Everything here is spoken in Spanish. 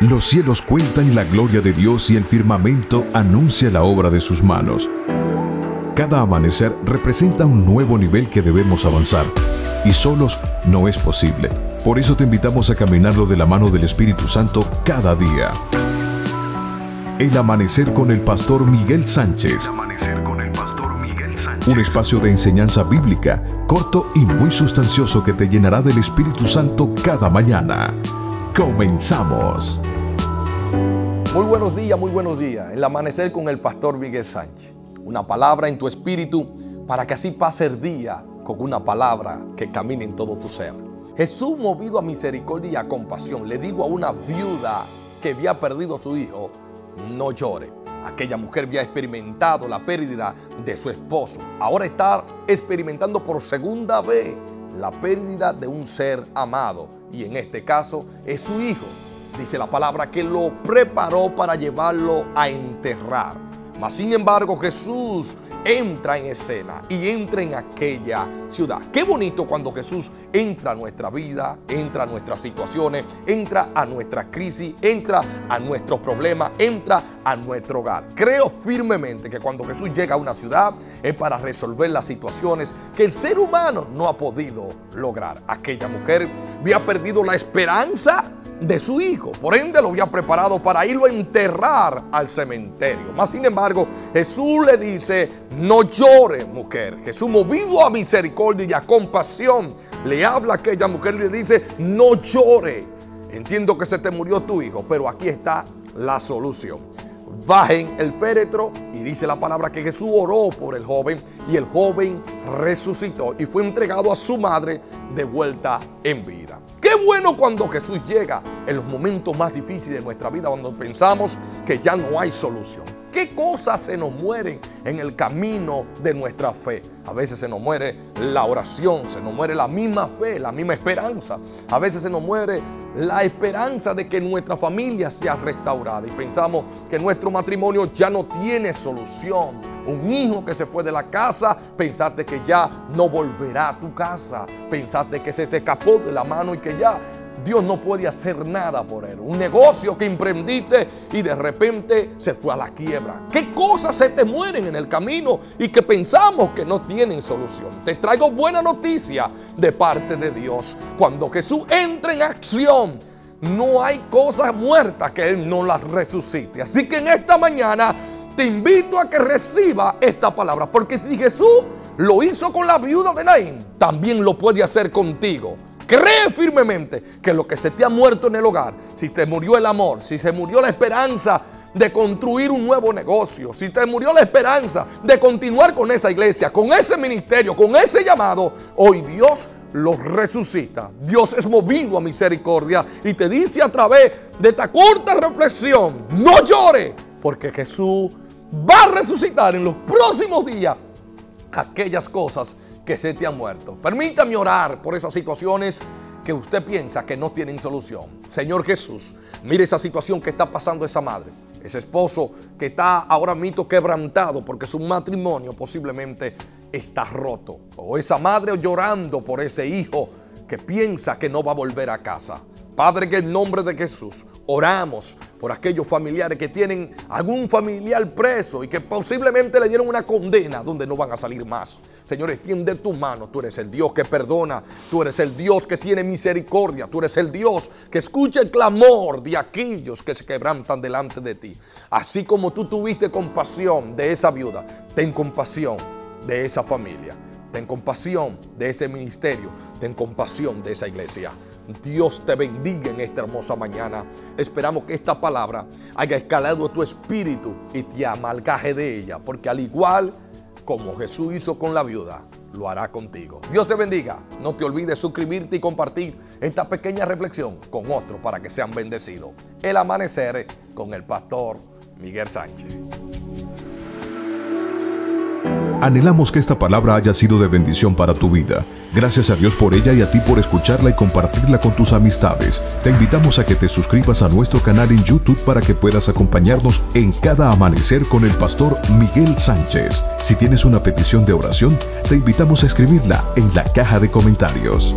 Los cielos cuentan la gloria de Dios y el firmamento anuncia la obra de sus manos. Cada amanecer representa un nuevo nivel que debemos avanzar y solos no es posible. Por eso te invitamos a caminarlo de la mano del Espíritu Santo cada día. El amanecer con el pastor Miguel Sánchez. Un espacio de enseñanza bíblica, corto y muy sustancioso que te llenará del Espíritu Santo cada mañana. Comenzamos. Muy buenos días, muy buenos días. El amanecer con el pastor Miguel Sánchez. Una palabra en tu espíritu para que así pase el día con una palabra que camine en todo tu ser. Jesús, movido a misericordia y a compasión, le digo a una viuda que había perdido a su hijo, no llore. Aquella mujer había experimentado la pérdida de su esposo. Ahora está experimentando por segunda vez la pérdida de un ser amado. Y en este caso es su hijo. Dice la palabra que lo preparó para llevarlo a enterrar. Mas sin embargo Jesús entra en escena y entra en aquella ciudad. Qué bonito cuando Jesús entra a nuestra vida, entra a nuestras situaciones, entra a nuestra crisis, entra a nuestros problemas, entra a nuestro hogar. Creo firmemente que cuando Jesús llega a una ciudad es para resolver las situaciones que el ser humano no ha podido lograr. Aquella mujer había perdido la esperanza de su hijo. Por ende lo había preparado para irlo a enterrar al cementerio. Mas sin embargo, Jesús le dice, no llore mujer. Jesús movido a misericordia y a compasión, le habla a aquella mujer y le dice, no llore. Entiendo que se te murió tu hijo, pero aquí está la solución. Bajen el féretro y dice la palabra que Jesús oró por el joven y el joven resucitó y fue entregado a su madre de vuelta en vida. Qué bueno cuando Jesús llega en los momentos más difíciles de nuestra vida, cuando pensamos que ya no hay solución. ¿Qué cosas se nos mueren en el camino de nuestra fe? A veces se nos muere la oración, se nos muere la misma fe, la misma esperanza. A veces se nos muere la esperanza de que nuestra familia sea restaurada. Y pensamos que nuestro matrimonio ya no tiene solución. Un hijo que se fue de la casa, pensaste que ya no volverá a tu casa, pensaste que se te escapó de la mano y que ya Dios no puede hacer nada por él. Un negocio que emprendiste y de repente se fue a la quiebra. ¿Qué cosas se te mueren en el camino y que pensamos que no tienen solución? Te traigo buena noticia de parte de Dios. Cuando Jesús entra en acción, no hay cosas muertas que Él no las resucite. Así que en esta mañana te invito a que reciba esta palabra. Porque si Jesús lo hizo con la viuda de Naín, también lo puede hacer contigo. Cree firmemente que lo que se te ha muerto en el hogar, si te murió el amor, si se murió la esperanza de construir un nuevo negocio, si te murió la esperanza de continuar con esa iglesia, con ese ministerio, con ese llamado, hoy Dios lo resucita. Dios es movido a misericordia y te dice a través de esta corta reflexión, no llore, porque Jesús va a resucitar en los próximos días aquellas cosas que se te han muerto. Permítame orar por esas situaciones que usted piensa que no tienen solución. Señor Jesús, mire esa situación que está pasando esa madre, ese esposo que está ahora mismo quebrantado porque su matrimonio posiblemente está roto. O esa madre llorando por ese hijo que piensa que no va a volver a casa. Padre, que en nombre de Jesús oramos por aquellos familiares que tienen algún familiar preso y que posiblemente le dieron una condena donde no van a salir más. Señor, extiende tu mano. Tú eres el Dios que perdona. Tú eres el Dios que tiene misericordia. Tú eres el Dios que escucha el clamor de aquellos que se quebrantan delante de ti. Así como tú tuviste compasión de esa viuda, ten compasión de esa familia. Ten compasión de ese ministerio. Ten compasión de esa iglesia. Dios te bendiga en esta hermosa mañana. Esperamos que esta palabra haya escalado tu espíritu y te amalgaje de ella, porque al igual como Jesús hizo con la viuda, lo hará contigo. Dios te bendiga. No te olvides suscribirte y compartir esta pequeña reflexión con otros para que sean bendecidos. El amanecer con el pastor Miguel Sánchez. Anhelamos que esta palabra haya sido de bendición para tu vida. Gracias a Dios por ella y a ti por escucharla y compartirla con tus amistades. Te invitamos a que te suscribas a nuestro canal en YouTube para que puedas acompañarnos en cada amanecer con el pastor Miguel Sánchez. Si tienes una petición de oración, te invitamos a escribirla en la caja de comentarios.